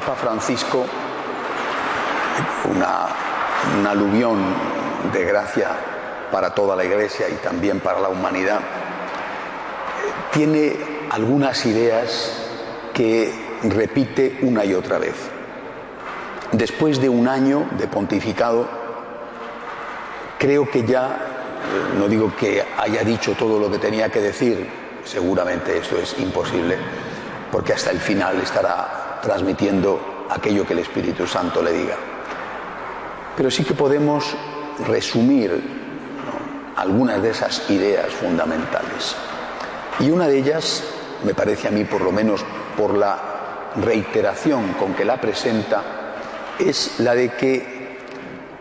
Papa Francisco, una, un aluvión de gracia para toda la Iglesia y también para la humanidad, tiene algunas ideas que repite una y otra vez. Después de un año de pontificado, creo que ya, no digo que haya dicho todo lo que tenía que decir, seguramente esto es imposible, porque hasta el final estará transmitiendo aquello que el Espíritu Santo le diga. Pero sí que podemos resumir algunas de esas ideas fundamentales. Y una de ellas, me parece a mí por lo menos por la reiteración con que la presenta, es la de que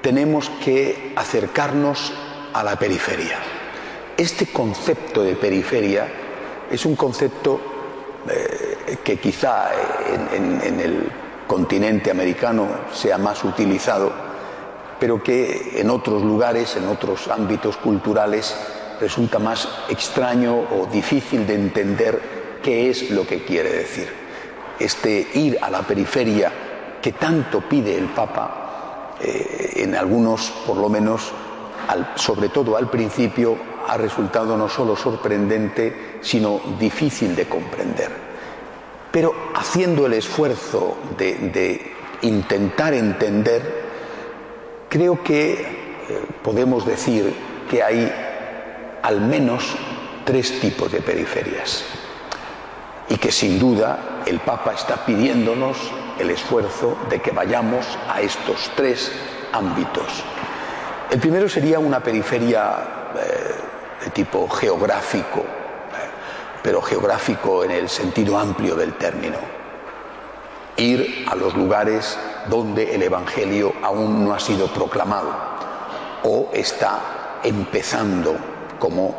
tenemos que acercarnos a la periferia. Este concepto de periferia es un concepto eh, que quizá en, el continente americano sea más utilizado, pero que en otros lugares, en otros ámbitos culturales, resulta más extraño o difícil de entender qué es lo que quiere decir. Este ir a la periferia que tanto pide el Papa, eh, en algunos, por lo menos, sobre todo al principio, ha resultado no solo sorprendente, sino difícil de comprender. Pero haciendo el esfuerzo de, intentar entender, creo que eh, podemos decir que hay al menos tres tipos de periferias y que sin duda el Papa está pidiéndonos el esfuerzo de que vayamos a estos tres ámbitos. El primero sería una periferia eh, de tipo geográfico, pero geográfico en el sentido amplio del término. Ir a los lugares donde el Evangelio aún no ha sido proclamado o está empezando, como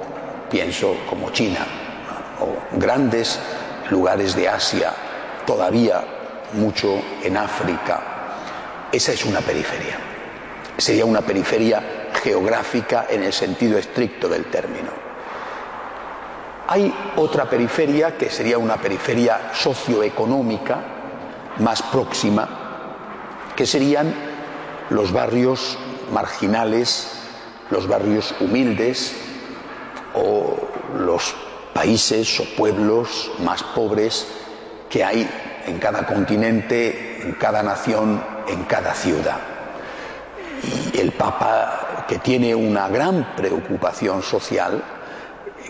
pienso, como China, o grandes lugares de Asia, todavía mucho en África. Esa es una periferia. Sería una periferia geográfica en el sentido estricto del término. Hay otra periferia que sería una periferia socioeconómica más próxima, que serían los barrios marginales, los barrios humildes o los países o pueblos más pobres que hay en cada continente, en cada nación, en cada ciudad. Y el Papa, que tiene una gran preocupación social,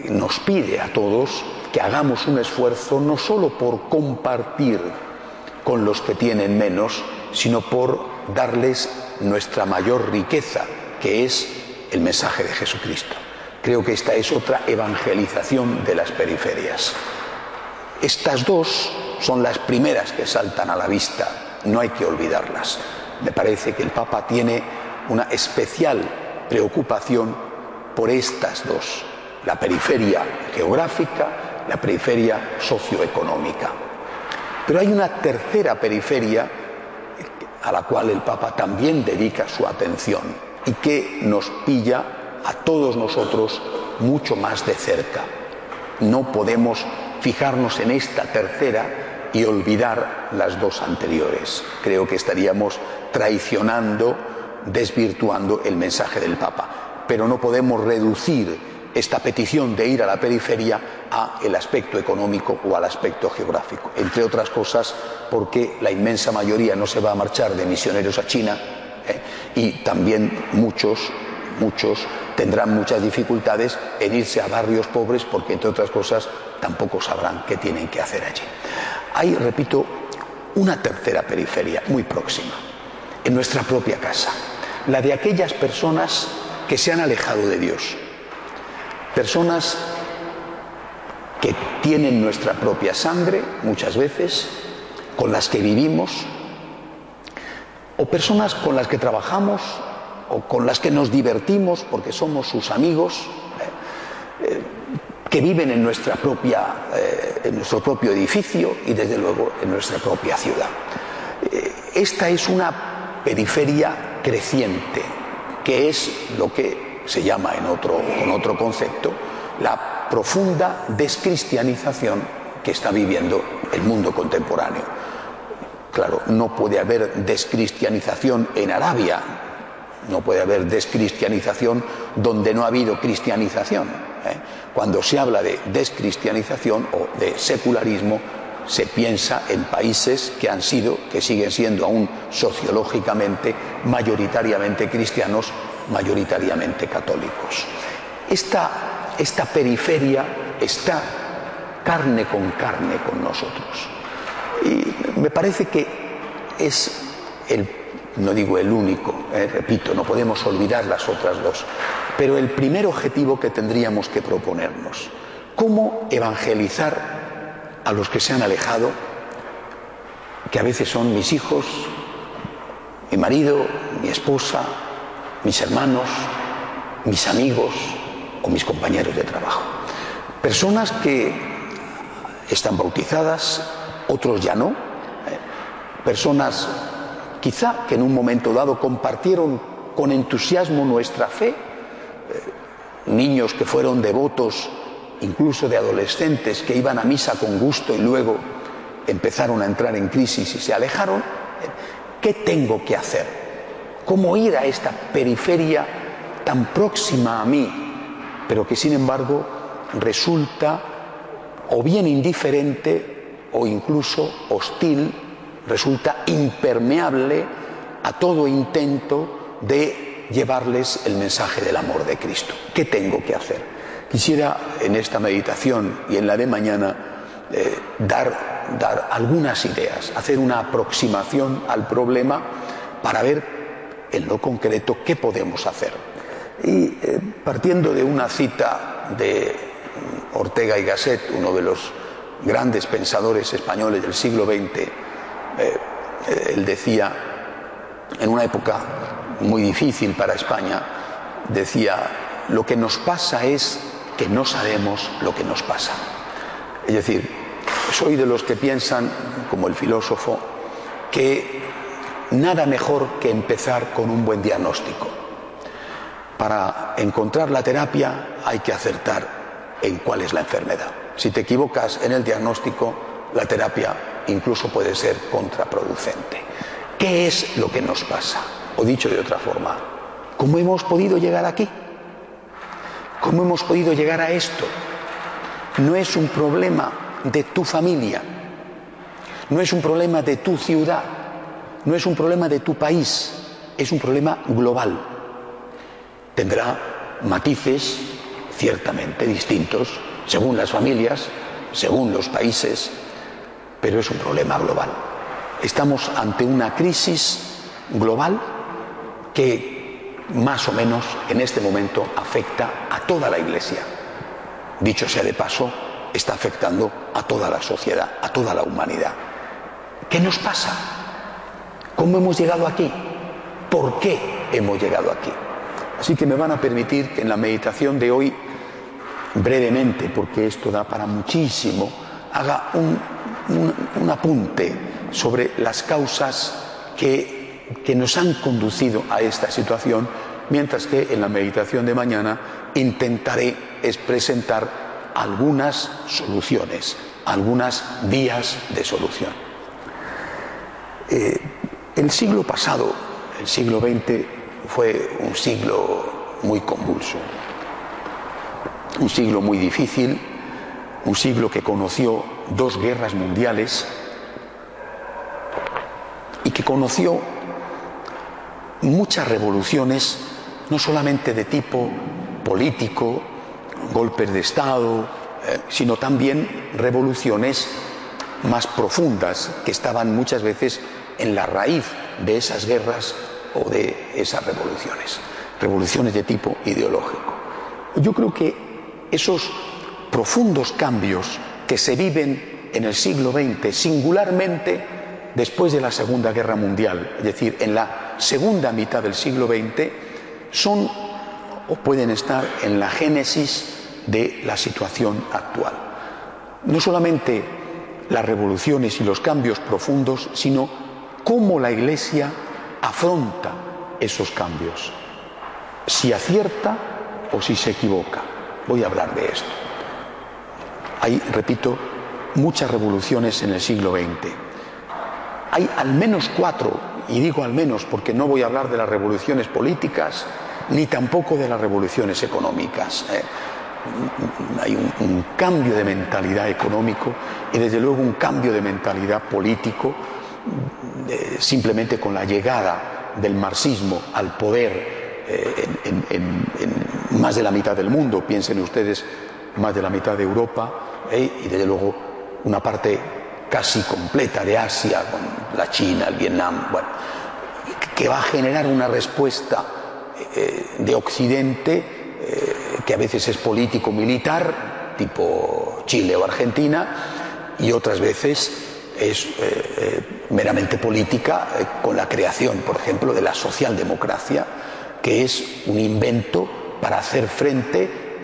nos pide a todos que hagamos un esfuerzo no solo por compartir con los que tienen menos, sino por darles nuestra mayor riqueza, que es el mensaje de Jesucristo. Creo que esta es otra evangelización de las periferias. Estas dos son las primeras que saltan a la vista, no hay que olvidarlas. Me parece que el Papa tiene una especial preocupación por estas dos, la periferia geográfica, la periferia socioeconómica. Pero hay una tercera periferia a la cual el Papa también dedica su atención y que nos pilla a todos nosotros mucho más de cerca. No podemos fijarnos en esta tercera y olvidar las dos anteriores. Creo que estaríamos traicionando, desvirtuando el mensaje del Papa. Pero no podemos reducir esta petición de ir a la periferia a el aspecto económico o al aspecto geográfico. Entre otras cosas, porque la inmensa mayoría no se va a marchar de misioneros a China ¿eh? y también muchos, muchos tendrán muchas dificultades en irse a barrios pobres porque, entre otras cosas, tampoco sabrán qué tienen que hacer allí. Hay, repito, una tercera periferia muy próxima, en nuestra propia casa, la de aquellas personas que se han alejado de Dios, personas que tienen nuestra propia sangre muchas veces, con las que vivimos, o personas con las que trabajamos o con las que nos divertimos porque somos sus amigos, eh, eh, que viven en, nuestra propia, eh, en nuestro propio edificio y desde luego en nuestra propia ciudad. esta es una periferia creciente, que es lo que se llama en otro, con otro concepto la profunda descristianización que está viviendo el mundo contemporáneo. Claro, no puede haber descristianización en Arabia, no puede haber descristianización donde no ha habido cristianización. ¿eh? Cuando se habla de descristianización o de secularismo, se piensa en países que han sido, que siguen siendo aún sociológicamente, mayoritariamente cristianos, mayoritariamente católicos. Esta, esta periferia está carne con carne con nosotros. Y me parece que es el, no digo el único, eh, repito, no podemos olvidar las otras dos, pero el primer objetivo que tendríamos que proponernos, cómo evangelizar a los que se han alejado, que a veces son mis hijos, mi marido, mi esposa, mis hermanos, mis amigos o mis compañeros de trabajo. Personas que están bautizadas, otros ya no. ¿eh? Personas quizá que en un momento dado compartieron con entusiasmo nuestra fe. ¿eh? Niños que fueron devotos incluso de adolescentes que iban a misa con gusto y luego empezaron a entrar en crisis y se alejaron, ¿qué tengo que hacer? ¿Cómo ir a esta periferia tan próxima a mí, pero que sin embargo resulta o bien indiferente o incluso hostil, resulta impermeable a todo intento de llevarles el mensaje del amor de Cristo? ¿Qué tengo que hacer? Quisiera en esta meditación y en la de mañana eh, dar, dar algunas ideas, hacer una aproximación al problema para ver en lo concreto qué podemos hacer. Y eh, partiendo de una cita de Ortega y Gasset, uno de los grandes pensadores españoles del siglo XX, eh, él decía, en una época muy difícil para España, decía, lo que nos pasa es que no sabemos lo que nos pasa. Es decir, soy de los que piensan, como el filósofo, que nada mejor que empezar con un buen diagnóstico. Para encontrar la terapia hay que acertar en cuál es la enfermedad. Si te equivocas en el diagnóstico, la terapia incluso puede ser contraproducente. ¿Qué es lo que nos pasa? O dicho de otra forma, ¿cómo hemos podido llegar aquí? ¿Cómo hemos podido llegar a esto? No es un problema de tu familia, no es un problema de tu ciudad, no es un problema de tu país, es un problema global. Tendrá matices ciertamente distintos según las familias, según los países, pero es un problema global. Estamos ante una crisis global que más o menos en este momento afecta a toda la Iglesia. Dicho sea de paso, está afectando a toda la sociedad, a toda la humanidad. ¿Qué nos pasa? ¿Cómo hemos llegado aquí? ¿Por qué hemos llegado aquí? Así que me van a permitir que en la meditación de hoy, brevemente, porque esto da para muchísimo, haga un, apunte sobre las causas que que nos han conducido a esta situación, mientras que en la meditación de mañana intentaré presentar algunas soluciones, algunas vías de solución. Eh, el siglo pasado, el siglo XX, fue un siglo muy convulso, un siglo muy difícil, un siglo que conoció dos guerras mundiales y que conoció muchas revoluciones, no solamente de tipo político, golpes de Estado, eh, sino también revoluciones más profundas que estaban muchas veces en la raíz de esas guerras o de esas revoluciones, revoluciones de tipo ideológico. Yo creo que esos profundos cambios que se viven en el siglo XX, singularmente después de la Segunda Guerra Mundial, es decir, en la segunda mitad del siglo XX, son o pueden estar en la génesis de la situación actual. No solamente las revoluciones y los cambios profundos, sino cómo la Iglesia afronta esos cambios, si acierta o si se equivoca. Voy a hablar de esto. Hay, repito, muchas revoluciones en el siglo XX. Hay al menos cuatro, y digo al menos porque no voy a hablar de las revoluciones políticas ni tampoco de las revoluciones económicas. ¿eh? hay un, cambio de mentalidad económico y desde luego un cambio de mentalidad político simplemente con la llegada del marxismo al poder eh, en, más de la mitad del mundo, piensen ustedes, más de la mitad de Europa ¿eh? y desde luego una parte casi completa de Asia, con la China, el Vietnam, bueno, que va a generar una respuesta eh, de Occidente que a veces es político-militar, tipo Chile o Argentina, y otras veces es eh, eh, meramente política, eh, con la creación, por ejemplo, de la socialdemocracia, que es un invento para hacer frente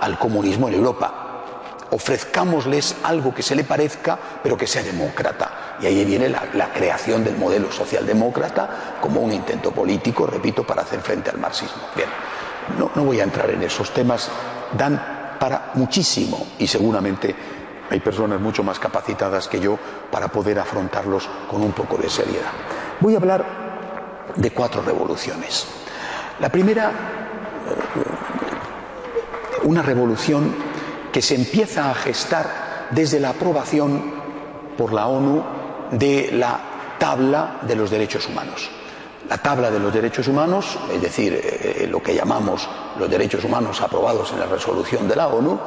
al, comunismo en Europa. Ofrezcámosles algo que se le parezca, pero que sea demócrata. Y ahí viene la, creación del modelo socialdemócrata como un intento político, repito, para hacer frente al marxismo. Bien. No, voy a entrar en esos temas, dan para muchísimo y seguramente hay personas mucho más capacitadas que yo para poder afrontarlos con un poco de seriedad. Voy a hablar de cuatro revoluciones. La primera, eh, una revolución que se empieza a gestar desde la aprobación por la ONU de la tabla de los derechos humanos la tabla de los derechos humanos, es decir, eh, eh, lo que llamamos los derechos humanos aprobados en la resolución de la ONU,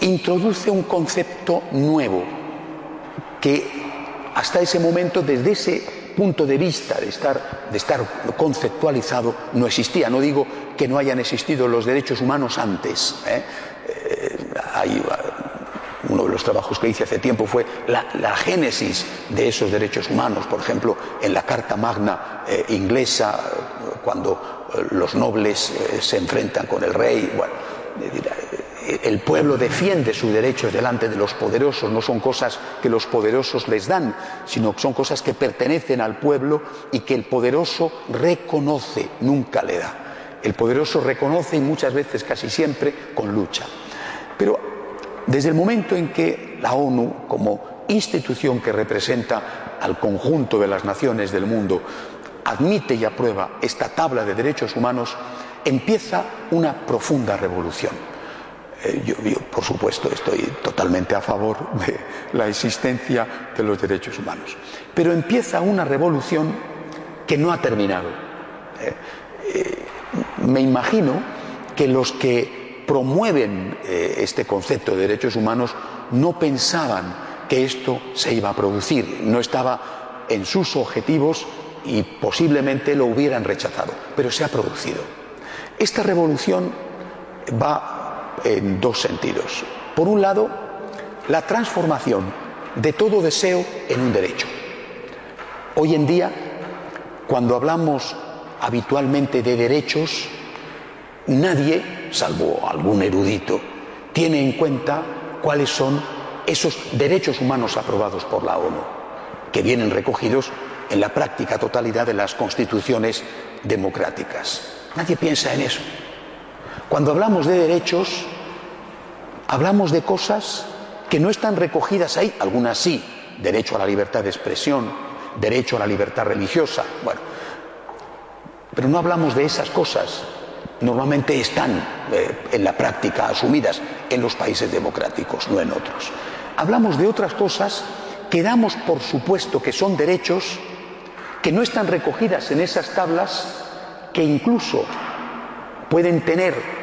introduce un concepto nuevo que hasta ese momento, desde ese punto de vista de estar, de estar conceptualizado, no existía. No digo que no hayan existido los derechos humanos antes. ¿eh? hay uno de los trabajos que hice hace tiempo fue la, génesis de esos derechos humanos, por ejemplo, en la Carta Magna eh, inglesa, cuando eh, los nobles eh, se enfrentan con el rey. El pueblo defiende sus derechos delante de los poderosos, no son cosas que los poderosos les dan, sino que son cosas que pertenecen al pueblo y que el poderoso reconoce, nunca le da. El poderoso reconoce y muchas veces, casi siempre, con lucha. Pero desde el momento en que la ONU, como institución que representa al conjunto de las naciones del mundo, admite y aprueba esta tabla de derechos humanos, empieza una profunda revolución. Eh, yo, por supuesto, estoy totalmente a favor de la existencia de los derechos humanos. Pero empieza una revolución que no ha terminado. Eh, eh, me imagino que los que promueven eh, este concepto de derechos humanos no pensaban que esto se iba a producir, no estaba en sus objetivos y posiblemente lo hubieran rechazado, pero se ha producido. Esta revolución va en dos sentidos. Por un lado, la transformación de todo deseo en un derecho. Hoy en día, cuando hablamos habitualmente de derechos, nadie salvo algún erudito, tiene en cuenta cuáles son esos derechos humanos aprobados por la ONU, que vienen recogidos en la práctica totalidad de las constituciones democráticas. Nadie piensa en eso. Cuando hablamos de derechos, hablamos de cosas que no están recogidas ahí, algunas sí, derecho a la libertad de expresión, derecho a la libertad religiosa, bueno, pero no hablamos de esas cosas. Normalmente están eh, en la práctica asumidas en los países democráticos, no en otros. Hablamos de otras cosas que damos por supuesto que son derechos que no están recogidas en esas tablas, que incluso pueden tener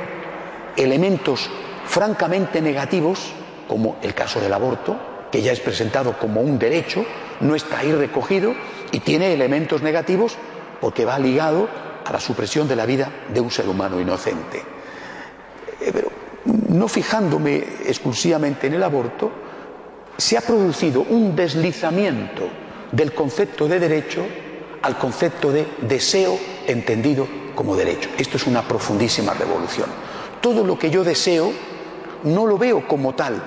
elementos francamente negativos, como el caso del aborto, que ya es presentado como un derecho, no está ahí recogido y tiene elementos negativos porque va ligado a la supresión de la vida de un ser humano inocente. Eh, pero no fijándome exclusivamente en el aborto, se ha producido un deslizamiento del concepto de derecho al concepto de deseo entendido como derecho. Esto es una profundísima revolución. Todo lo que yo deseo no lo veo como tal.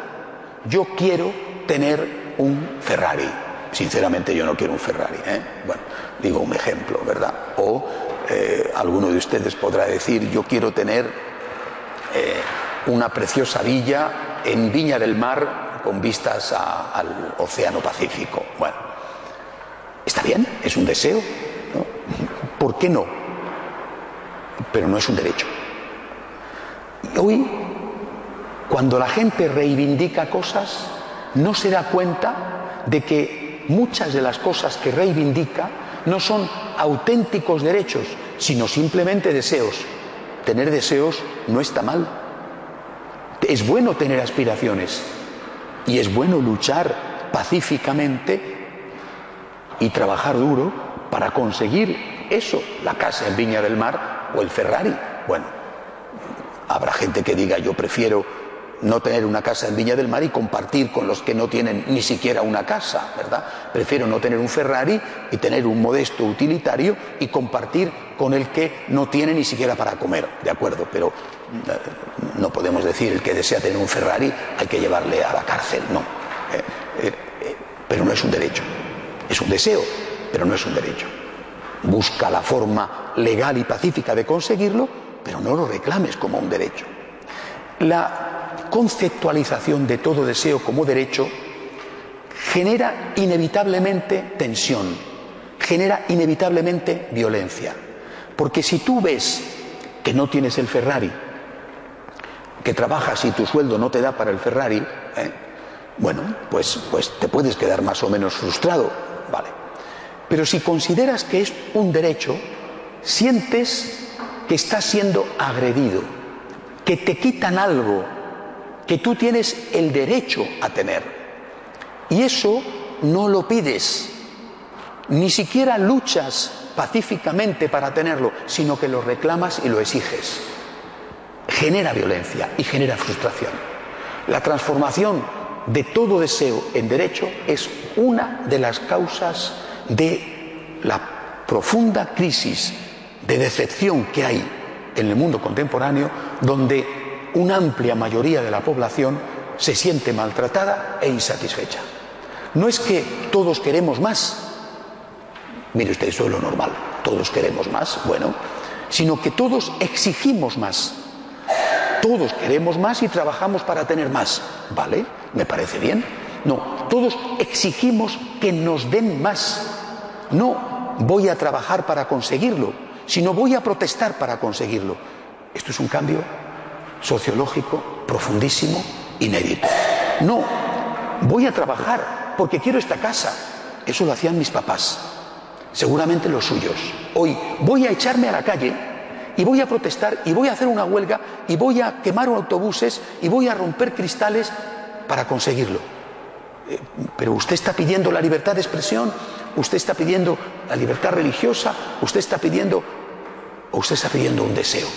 Yo quiero tener un Ferrari. Sinceramente yo no quiero un Ferrari. ¿eh? Bueno, digo un ejemplo, ¿verdad? O eh, alguno de ustedes podrá decir, yo quiero tener eh, una preciosa villa en Viña del Mar con vistas al Océano Pacífico. Bueno, está bien, es un deseo. ¿Por qué no? Pero no es un derecho. Y hoy, cuando la gente reivindica cosas, no se da cuenta de que muchas de las cosas que reivindica no son auténticos derechos, sino simplemente deseos. Tener deseos no está mal. Es bueno tener aspiraciones y es bueno luchar pacíficamente y trabajar duro para conseguir eso, la casa en Viña del Mar o el Ferrari. Bueno, habrá gente que diga yo prefiero no tener una casa en Viña del Mar y compartir con los que no tienen ni siquiera una casa, ¿verdad? Prefiero no tener un Ferrari y tener un modesto utilitario y compartir con el que no tiene ni siquiera para comer, ¿de acuerdo? Pero eh, no podemos decir el que desea tener un Ferrari hay que llevarle a la cárcel, no. Eh, eh, pero no es un derecho, es un deseo, pero no es un derecho. Busca la forma legal y pacífica de conseguirlo, pero no lo reclames como un derecho. La conceptualización de todo deseo como derecho genera inevitablemente tensión, genera inevitablemente violencia. Porque si tú ves que no tienes el Ferrari, que trabajas y tu sueldo no te da para el Ferrari, ¿eh? bueno, pues, pues te puedes quedar más o menos frustrado, ¿vale? Pero si consideras que es un derecho, sientes que estás siendo agredido, que te quitan algo que tú tienes el derecho a tener. Y eso no lo pides, ni siquiera luchas pacíficamente para tenerlo, sino que lo reclamas y lo exiges. Genera violencia y genera frustración. La transformación de todo deseo en derecho es una de las causas de la profunda crisis de decepción que hay en el mundo contemporáneo, donde una amplia mayoría de la población se siente maltratada e insatisfecha. No es que todos queremos más, mire usted, eso es lo normal, todos queremos más, bueno, sino que todos exigimos más. Todos queremos más y trabajamos para tener más, ¿vale? ¿Me parece bien? No, todos exigimos que nos den más. No voy a trabajar para conseguirlo, sino voy a protestar para conseguirlo. Esto es un cambio sociológico profundísimo, inédito. No, voy a trabajar porque quiero esta casa. Eso lo hacían mis papás, seguramente los suyos. Hoy voy a echarme a la calle y voy a protestar y voy a hacer una huelga y voy a quemar autobuses y voy a romper cristales para conseguirlo. Eh, pero usted está pidiendo la libertad de expresión, usted está pidiendo la libertad religiosa, usted está pidiendo o usted está pidiendo un deseo.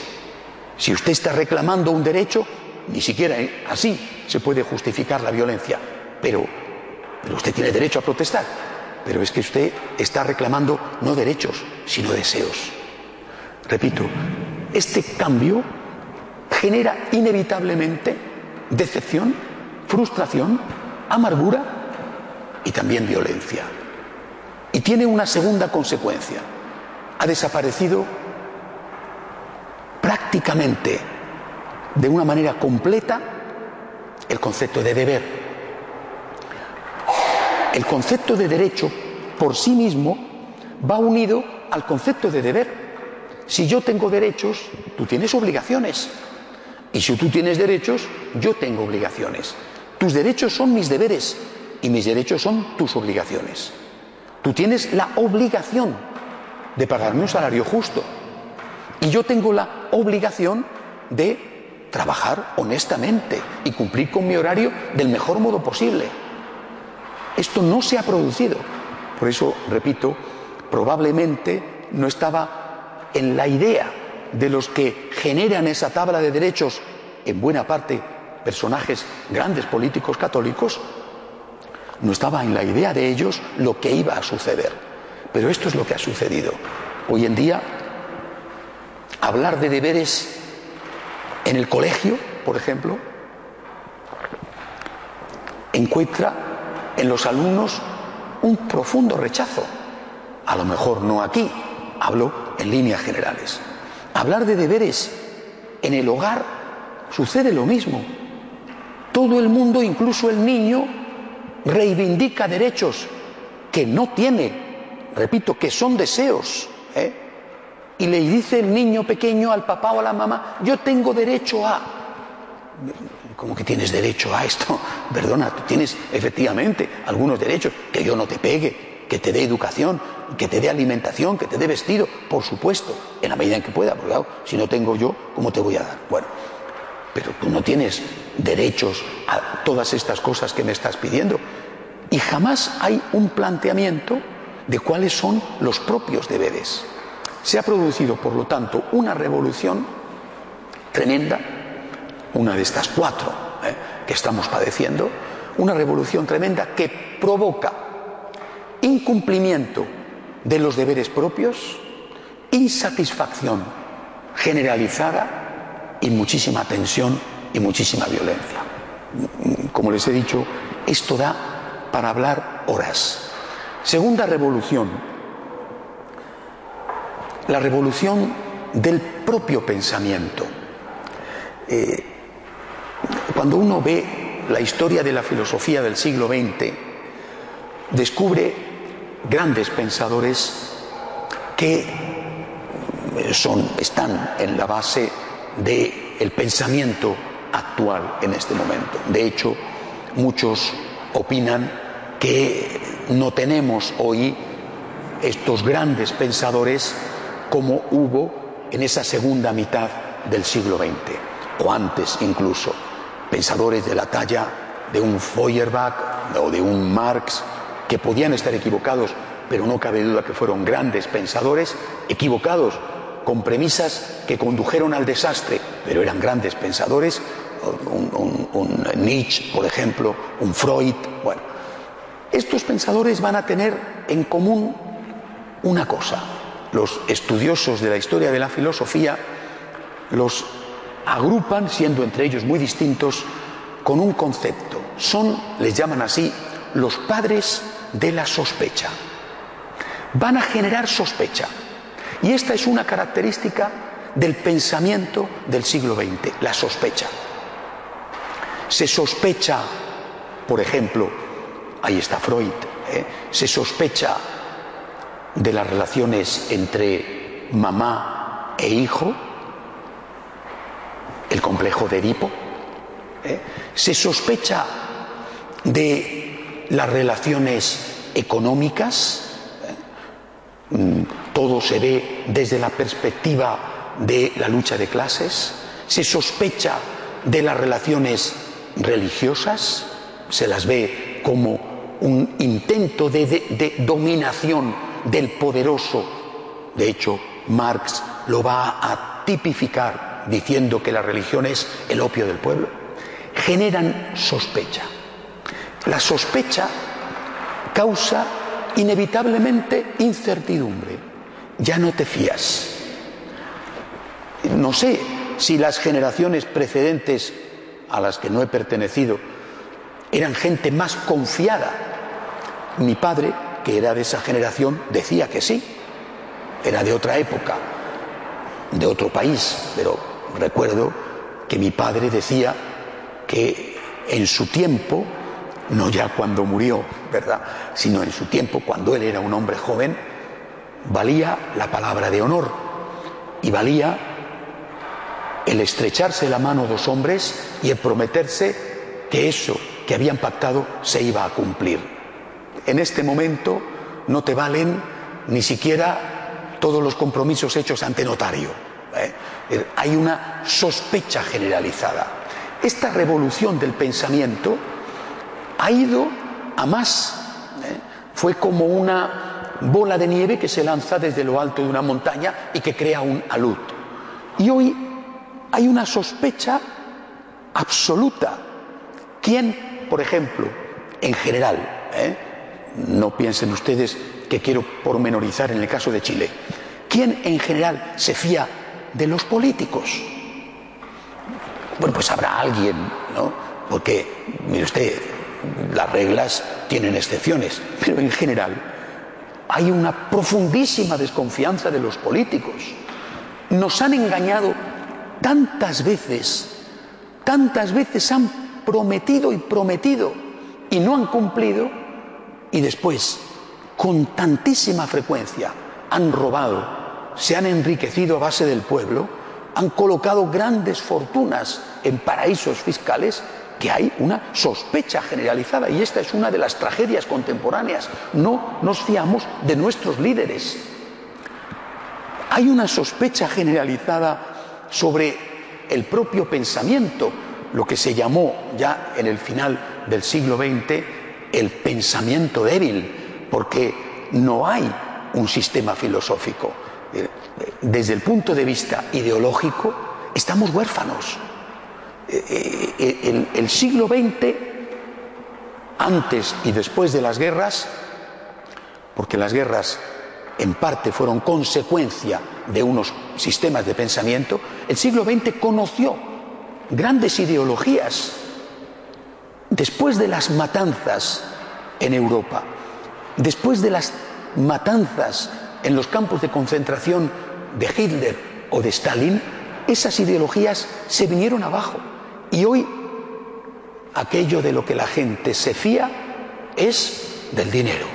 Si usted está reclamando un derecho, ni siquiera así se puede justificar la violencia. Pero, pero usted tiene derecho a protestar. Pero es que usted está reclamando no derechos, sino deseos. Repito, este cambio genera inevitablemente decepción, frustración, amargura y también violencia. Y tiene una segunda consecuencia. Ha desaparecido prácticamente de una manera completa el concepto de deber. El concepto de derecho por sí mismo va unido al concepto de deber. Si yo tengo derechos, tú tienes obligaciones. Y si tú tienes derechos, yo tengo obligaciones. Tus derechos son mis deberes y mis derechos son tus obligaciones. Tú tienes la obligación de pagarme un salario justo, y yo tengo la obligación de trabajar honestamente y cumplir con mi horario del mejor modo posible. Esto no se ha producido. Por eso, repito, probablemente no estaba en la idea de los que generan esa tabla de derechos, en buena parte personajes grandes políticos católicos, no estaba en la idea de ellos lo que iba a suceder. Pero esto es lo que ha sucedido. Hoy en día, hablar de deberes en el colegio, por ejemplo, encuentra en los alumnos un profundo rechazo. A lo mejor no aquí, hablo en líneas generales. Hablar de deberes en el hogar sucede lo mismo. Todo el mundo, incluso el niño, reivindica derechos que no tiene, repito, que son deseos. ¿eh? Y le dice el niño pequeño al papá o a la mamá, yo tengo derecho a... ¿Cómo que tienes derecho a esto? Perdona, tú tienes efectivamente algunos derechos, que yo no te pegue, que te dé educación, que te dé alimentación, que te dé vestido, por supuesto, en la medida en que pueda, porque claro, si no tengo yo, ¿cómo te voy a dar? Bueno, pero tú no tienes derechos a todas estas cosas que me estás pidiendo. Y jamás hay un planteamiento de cuáles son los propios deberes. Se ha producido, por lo tanto, una revolución tremenda, una de estas cuatro ¿eh? que estamos padeciendo, una revolución tremenda que provoca incumplimiento de los deberes propios, insatisfacción generalizada y muchísima tensión y muchísima violencia. Como les he dicho, esto da para hablar horas. Segunda revolución, la revolución del propio pensamiento. Eh, cuando uno ve la historia de la filosofía del siglo XX, descubre grandes pensadores que son, están en la base del pensamiento actual en este momento. De hecho, muchos opinan que no tenemos hoy estos grandes pensadores como hubo en esa segunda mitad del siglo XX, o antes incluso, pensadores de la talla de un Feuerbach o de un Marx, que podían estar equivocados, pero no cabe duda que fueron grandes pensadores, equivocados con premisas que condujeron al desastre, pero eran grandes pensadores, un, Nietzsche, por ejemplo, un Freud. Bueno, estos pensadores van a tener en común una cosa. Los estudiosos de la historia de la filosofía los agrupan, siendo entre ellos muy distintos, con un concepto. Son, les llaman así, los padres de la sospecha. Van a generar sospecha. Y esta es una característica del pensamiento del siglo XX, la sospecha. Se sospecha, por ejemplo, ahí está Freud, ¿eh? se sospecha de las relaciones entre mamá e hijo, el complejo de Edipo, ¿eh? se sospecha de las relaciones económicas, ¿eh? mm, todo se ve desde la perspectiva de la lucha de clases, se sospecha de las relaciones religiosas, se las ve como un intento de, dominación del poderoso. De hecho, Marx lo va a tipificar diciendo que la religión es el opio del pueblo. Generan sospecha. La sospecha causa inevitablemente incertidumbre. Ya no te fías. No sé si las generaciones precedentes a las que no he pertenecido eran gente más confiada. Mi padre, que era de esa generación, decía que sí. Era de otra época, de otro país, pero recuerdo que mi padre decía que en su tiempo, no ya cuando murió, ¿verdad? Sino en su tiempo, cuando él era un hombre joven, valía la palabra de honor y valía el estrecharse la mano dos hombres y el prometerse que eso que habían pactado se iba a cumplir. En este momento no te valen ni siquiera todos los compromisos hechos ante notario. ¿eh? Hay una sospecha generalizada. Esta revolución del pensamiento ha ido a más Fue como una bola de nieve que se lanza desde lo alto de una montaña y que crea un alud. Y hoy hay una sospecha absoluta. ¿Quién, por ejemplo, en general, ¿eh? no piensen ustedes que quiero pormenorizar en el caso de Chile, ¿quién en general se fía de los políticos? Bueno, pues habrá alguien, ¿no? Porque, mire usted, las reglas tienen excepciones, pero en general hay una profundísima desconfianza de los políticos. Nos han engañado tantas veces, tantas veces han prometido y prometido y no han cumplido y después, con tantísima frecuencia, han robado, se han enriquecido a base del pueblo, han colocado grandes fortunas en paraísos fiscales que hay una sospecha generalizada y esta es una de las tragedias contemporáneas. No nos fiamos de nuestros líderes. Hay una sospecha generalizada sobre el propio pensamiento, lo que se llamó ya en el final del siglo XX el pensamiento débil, porque no hay un sistema filosófico. Desde el punto de vista ideológico, estamos huérfanos. Eh, eh, el, siglo XX, antes y después de las guerras, porque las guerras en parte fueron consecuencia de unos sistemas de pensamiento, el siglo XX conoció grandes ideologías. Después de las matanzas en Europa, después de las matanzas en los campos de concentración de Hitler o de Stalin, esas ideologías se vinieron abajo. Y hoy aquello de lo que la gente se fía es del dinero,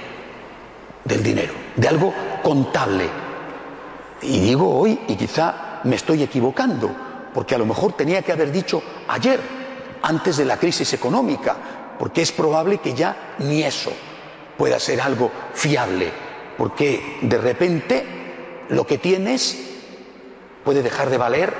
del dinero, de algo contable. Y digo hoy, y quizá me estoy equivocando, porque a lo mejor tenía que haber dicho ayer, antes de la crisis económica, porque es probable que ya ni eso pueda ser algo fiable, porque de repente lo que tienes puede dejar de valer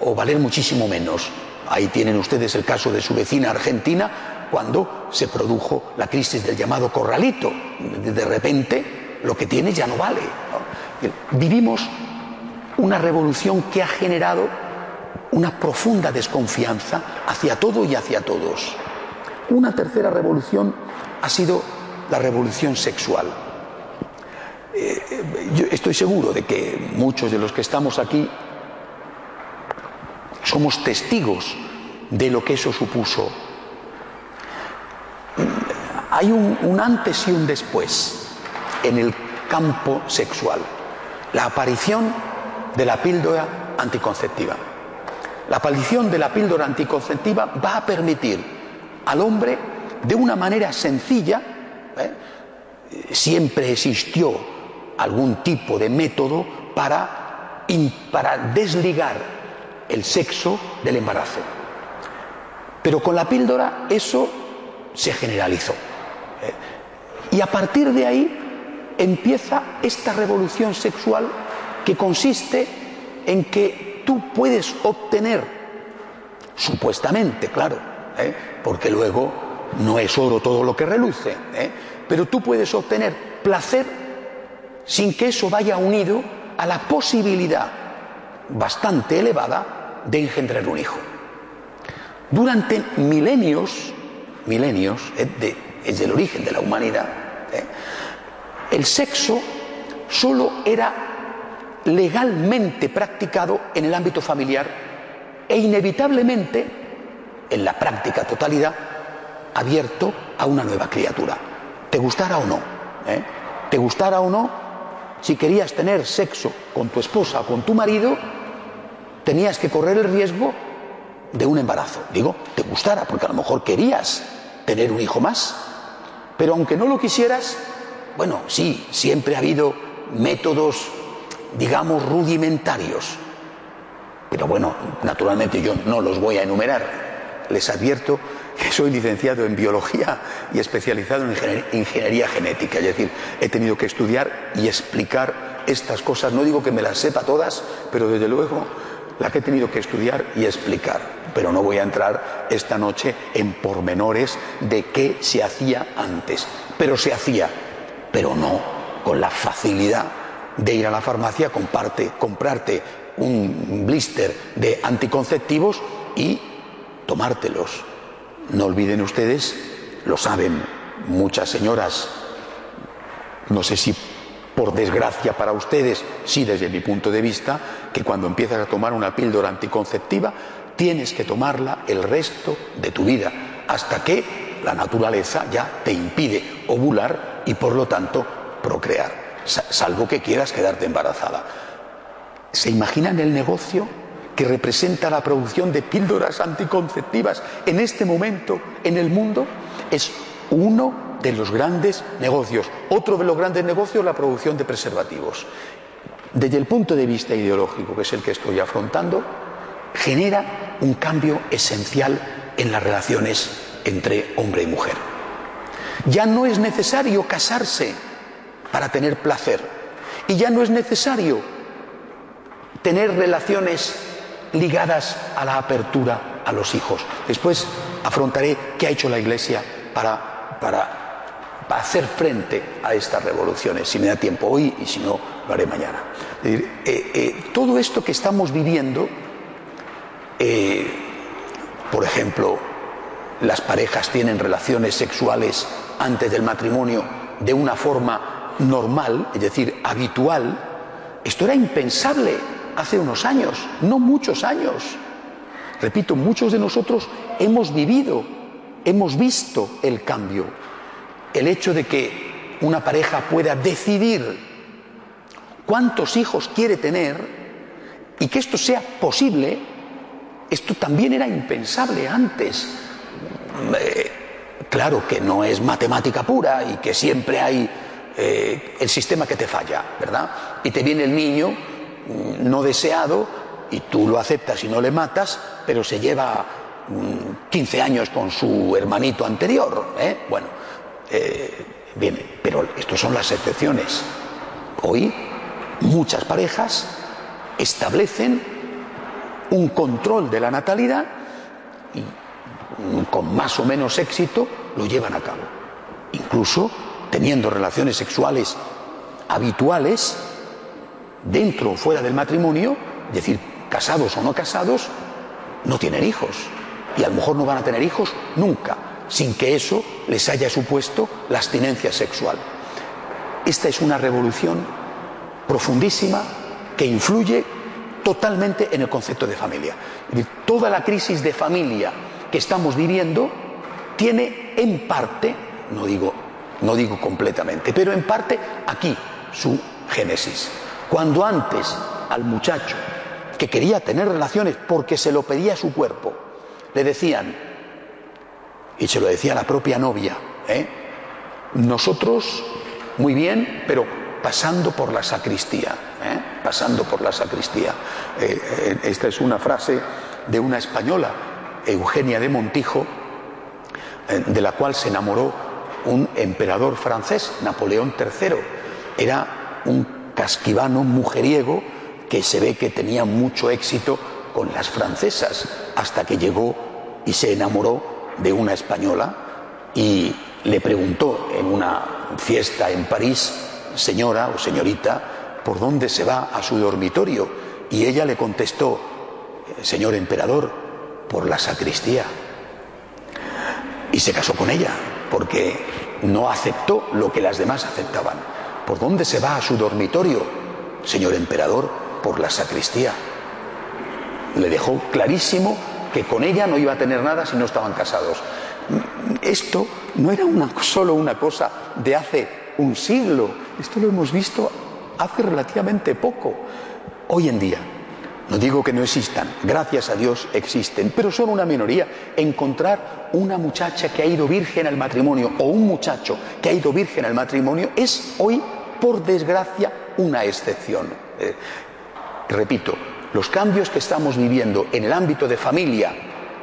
o valer muchísimo menos. Ahí tienen ustedes el caso de su vecina Argentina cuando se produjo la crisis del llamado corralito. De repente lo que tiene ya no vale. Vivimos una revolución que ha generado una profunda desconfianza hacia todo y hacia todos. Una tercera revolución ha sido la revolución sexual. Eh, eh, yo estoy seguro de que muchos de los que estamos aquí somos testigos de lo que eso supuso. Hay un, antes y un después en el campo sexual. La aparición de la píldora anticonceptiva. La aparición de la píldora anticonceptiva va a permitir al hombre, de una manera sencilla, ¿eh? siempre existió algún tipo de método para, para desligar el sexo del embarazo. Pero con la píldora eso se generalizó. ¿eh? Y a partir de ahí empieza esta revolución sexual que consiste en que tú puedes obtener, supuestamente, claro, ¿eh? porque luego no es oro todo lo que reluce, ¿eh? pero tú puedes obtener placer sin que eso vaya unido a la posibilidad bastante elevada de engendrar un hijo. Durante milenios, milenios, es, el origen de la humanidad, ¿eh? El sexo solo era legalmente practicado en el ámbito familiar e inevitablemente, en la práctica totalidad, abierto a una nueva criatura, te gustara o no. ¿eh? Te gustara o no, si querías tener sexo con tu esposa o con tu marido, tenías que correr el riesgo de un embarazo. Digo, te gustara, porque a lo mejor querías tener un hijo más. Pero aunque no lo quisieras, bueno, sí, siempre ha habido métodos, digamos, rudimentarios. Pero bueno, naturalmente yo no los voy a enumerar. Les advierto que soy licenciado en biología y especializado en ingeniería genética. Es decir, he tenido que estudiar y explicar estas cosas. No digo que me las sepa todas, pero desde luego la que he tenido que estudiar y explicar. Pero no voy a entrar esta noche en pormenores de qué se hacía antes. Pero se hacía. Pero no con la facilidad de ir a la farmacia, comprarte un blister de anticonceptivos y tomártelos. No olviden ustedes, lo saben muchas señoras, no sé si por desgracia para ustedes, sí desde mi punto de vista, que cuando empiezas a tomar una píldora anticonceptiva, tienes que tomarla el resto de tu vida, hasta que la naturaleza ya te impide ovular y por lo tanto procrear, salvo que quieras quedarte embarazada. ¿Se imaginan el negocio que representa la producción de píldoras anticonceptivas en este momento en el mundo? Es uno de los grandes negocios. Otro de los grandes negocios, la producción de preservativos. Desde el punto de vista ideológico, que es el que estoy afrontando, genera un cambio esencial en las relaciones entre hombre y mujer. Ya no es necesario casarse para tener placer y ya no es necesario tener relaciones ligadas a la apertura a los hijos. Después afrontaré qué ha hecho la Iglesia para, para, hacer frente a estas revoluciones, si me da tiempo hoy y si no, lo haré mañana. Eh, eh, todo esto que estamos viviendo, eh, por ejemplo, las parejas tienen relaciones sexuales antes del matrimonio de una forma normal, es decir, habitual, esto era impensable hace unos años, no muchos años. Repito, muchos de nosotros hemos vivido, hemos visto el cambio. El hecho de que una pareja pueda decidir cuántos hijos quiere tener y que esto sea posible, esto también era impensable antes. Eh, claro que no es matemática pura y que siempre hay eh, el sistema que te falla, ¿verdad? Y te viene el niño mm, no deseado y tú lo aceptas y no le matas, pero se lleva 15 mm, años con su hermanito anterior. ¿eh? Bueno, viene, pero estas son las excepciones. Hoy muchas parejas establecen un control de la natalidad y con más o menos éxito, lo llevan a cabo. Incluso teniendo relaciones sexuales habituales, dentro o fuera del matrimonio, es decir, casados o no casados, no tienen hijos. Y a lo mejor no van a tener hijos nunca, sin que eso les haya supuesto la abstinencia sexual. Esta es una revolución profundísima que influye totalmente en el concepto de familia. Toda la crisis de familia que estamos viviendo tiene en parte, no digo, no digo completamente, pero en parte aquí su génesis. Cuando antes al muchacho que quería tener relaciones porque se lo pedía su cuerpo, le decían, y se lo decía la propia novia, ¿eh? nosotros muy bien, pero pasando por la sacristía, ¿eh? pasando por la sacristía. Eh, esta es una frase de una española Eugenia de Montijo, eh, de la cual se enamoró un emperador francés, Napoleón III. Era un casquivano mujeriego que se ve que tenía mucho éxito con las francesas, hasta que llegó y se enamoró de una española y le preguntó en una fiesta en París, señora o señorita, ¿por dónde se va a su dormitorio? Y ella le contestó, señor emperador, por la sacristía. Y se casó con ella, porque no aceptó lo que las demás aceptaban. ¿Por dónde se va a su dormitorio, señor emperador? Por la sacristía. Le dejó clarísimo que con ella no iba a tener nada si no estaban casados. Esto no era una, solo una cosa de hace un siglo, esto lo hemos visto hace relativamente poco. Hoy en día, no digo que no existan, gracias a Dios existen, pero son una minoría. Encontrar una muchacha que ha ido virgen al matrimonio o un muchacho que ha ido virgen al matrimonio es hoy, por desgracia, una excepción. Eh, repito, los cambios que estamos viviendo en el ámbito de familia,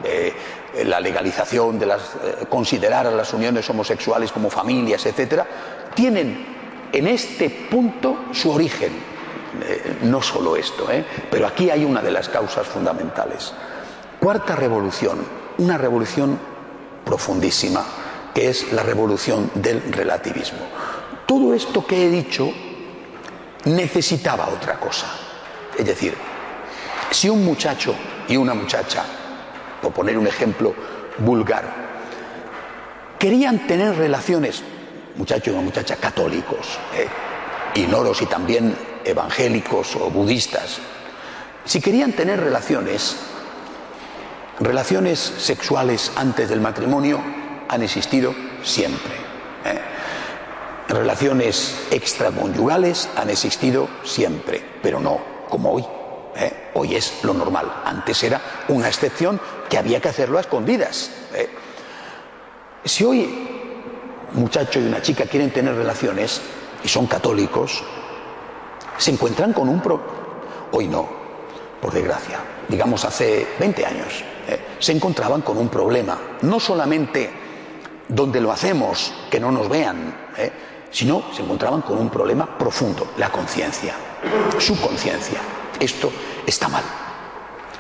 eh, la legalización de las, eh, considerar a las uniones homosexuales como familias, etcétera, tienen en este punto su origen eh, no solo esto, ¿eh? pero aquí hay una de las causas fundamentales. Cuarta revolución, una revolución profundísima, que es la revolución del relativismo. todo esto que he dicho necesitaba otra cosa. Es decir, si un muchacho y una muchacha, por poner un ejemplo vulgar, querían tener relaciones, muchacho y una muchacha católicos, eh, ignoros y también evangélicos o budistas, si querían tener relaciones, relaciones sexuales antes del matrimonio han existido siempre. ¿eh? Relaciones extraconyugales han existido siempre, pero no como hoy. ¿eh? Hoy es lo normal. Antes era una excepción que había que hacerlo a escondidas. ¿eh? Si hoy un muchacho y una chica quieren tener relaciones y son católicos, se encuentran con un pro... Hoy no, por desgracia. Digamos hace 20 años, ¿eh? se encontraban con un problema. No solamente donde lo hacemos, que no nos vean, ¿eh? sino se encontraban con un problema profundo, la conciencia, su conciencia. Esto está mal.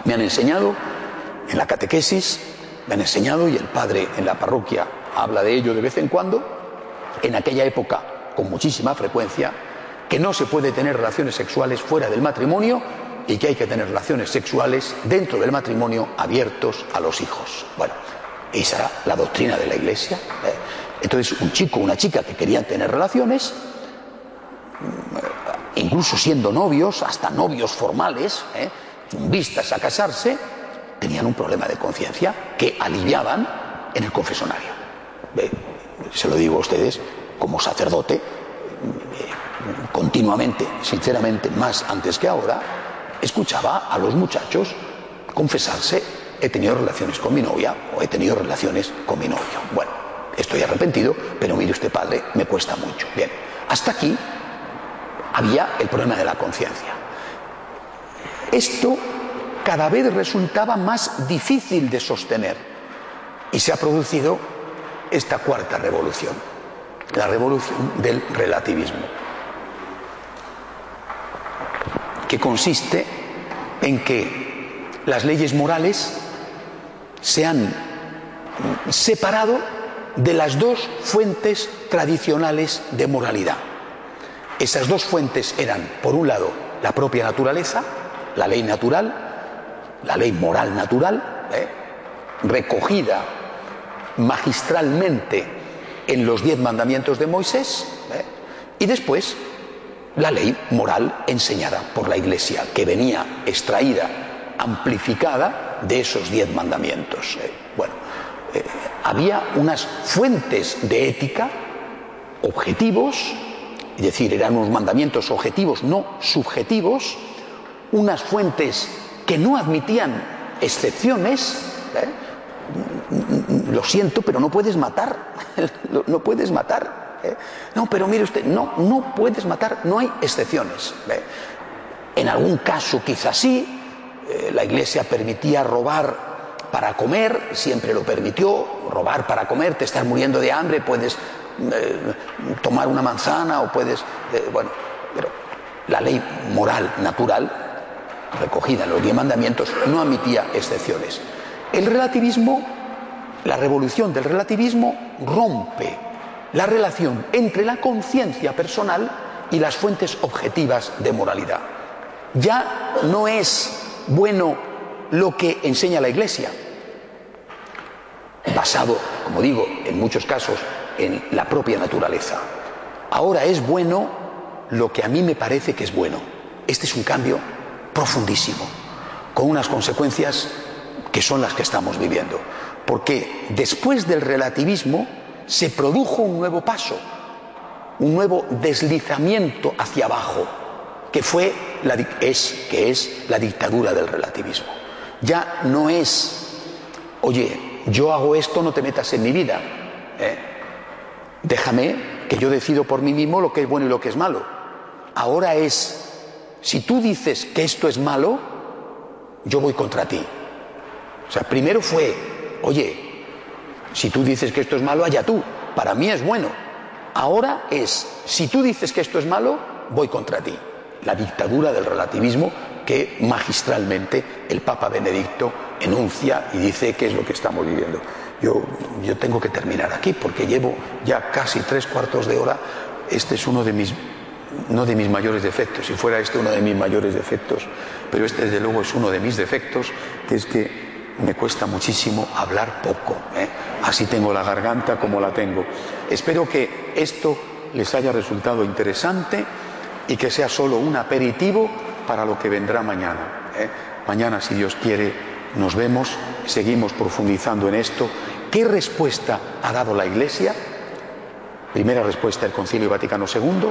Me han enseñado en la catequesis, me han enseñado y el padre en la parroquia habla de ello de vez en cuando, en aquella época con muchísima frecuencia, que no se puede tener relaciones sexuales fuera del matrimonio y que hay que tener relaciones sexuales dentro del matrimonio abiertos a los hijos. Bueno, esa era la doctrina de la Iglesia. ¿eh? Entonces, un chico una chica que querían tener relaciones, mm, incluso siendo novios, hasta novios formales, ¿eh? vistas a casarse, tenían un problema de conciencia que aliviaban en el confesonario. Se lo digo a ustedes como sacerdote, eh, continuamente, sinceramente, más antes que ahora, escuchaba a los muchachos confesarse, he tenido relaciones con mi novia o he tenido relaciones con mi novio. Bueno, estoy arrepentido, pero mire usted, padre, me cuesta mucho. Bien, hasta aquí había el problema de la conciencia. Esto cada vez resultaba más difícil de sostener y se ha producido esta cuarta revolución, la revolución del relativismo, que consiste en que las leyes morales se han separado de las dos fuentes tradicionales de moralidad. Esas dos fuentes eran, por un lado, la propia naturaleza, la ley natural, la ley moral natural, ¿eh? recogida magistralmente en los diez mandamientos de Moisés, ¿eh? y después la ley moral enseñada por la Iglesia, que venía extraída, amplificada de esos diez mandamientos. ¿eh? Bueno, había unas fuentes de ética objetivos, es decir, eran unos mandamientos objetivos, no subjetivos, unas fuentes que no admitían excepciones. ¿eh? Lo siento, pero no puedes matar. no puedes matar. ¿Eh? No, pero mire usted, no, no puedes matar, no hay excepciones. ¿eh? En algún caso quizás sí, la iglesia permitía robar para comer, siempre lo permitió, robar para comer, te estás muriendo de hambre, puedes tomar una manzana o puedes, bueno, pero la ley moral natural recogida en los diez mandamientos, no admitía excepciones. El relativismo, la revolución del relativismo, rompe la relación entre la conciencia personal y las fuentes objetivas de moralidad. Ya no es bueno lo que enseña la Iglesia, basado, como digo, en muchos casos en la propia naturaleza. Ahora es bueno lo que a mí me parece que es bueno. Este es un cambio profundísimo, con unas consecuencias que son las que estamos viviendo. Porque después del relativismo se produjo un nuevo paso, un nuevo deslizamiento hacia abajo, que fue la, es, que es la dictadura del relativismo. Ya no es, oye, yo hago esto, no te metas en mi vida. ¿eh? Déjame que yo decido por mí mismo lo que es bueno y lo que es malo. Ahora es si tú dices que esto es malo, yo voy contra ti. O sea, primero fue, oye, si tú dices que esto es malo, allá tú, para mí es bueno. Ahora es, si tú dices que esto es malo, voy contra ti. La dictadura del relativismo que magistralmente el Papa Benedicto enuncia y dice que es lo que estamos viviendo. Yo, yo tengo que terminar aquí porque llevo ya casi tres cuartos de hora este es uno de mis, no de mis mayores defectos, si fuera este uno de mis mayores defectos, pero este desde luego es uno de mis defectos, que es que me cuesta muchísimo hablar poco. ¿eh? Así tengo la garganta como la tengo. Espero que esto les haya resultado interesante y que sea solo un aperitivo para lo que vendrá mañana. ¿eh? Mañana, si Dios quiere, nos vemos, seguimos profundizando en esto. ¿Qué respuesta ha dado la Iglesia? Primera respuesta, el Concilio Vaticano II.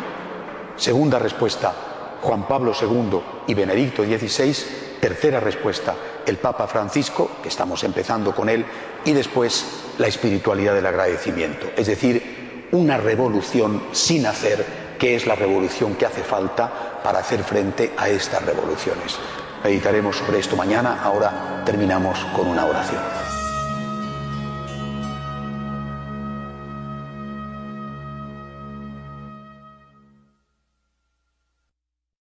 Segunda respuesta, Juan Pablo II y Benedicto XVI. Tercera respuesta, el Papa Francisco, que estamos empezando con él, y después la espiritualidad del agradecimiento. Es decir, una revolución sin hacer, que es la revolución que hace falta para hacer frente a estas revoluciones. Meditaremos sobre esto mañana, ahora terminamos con una oración.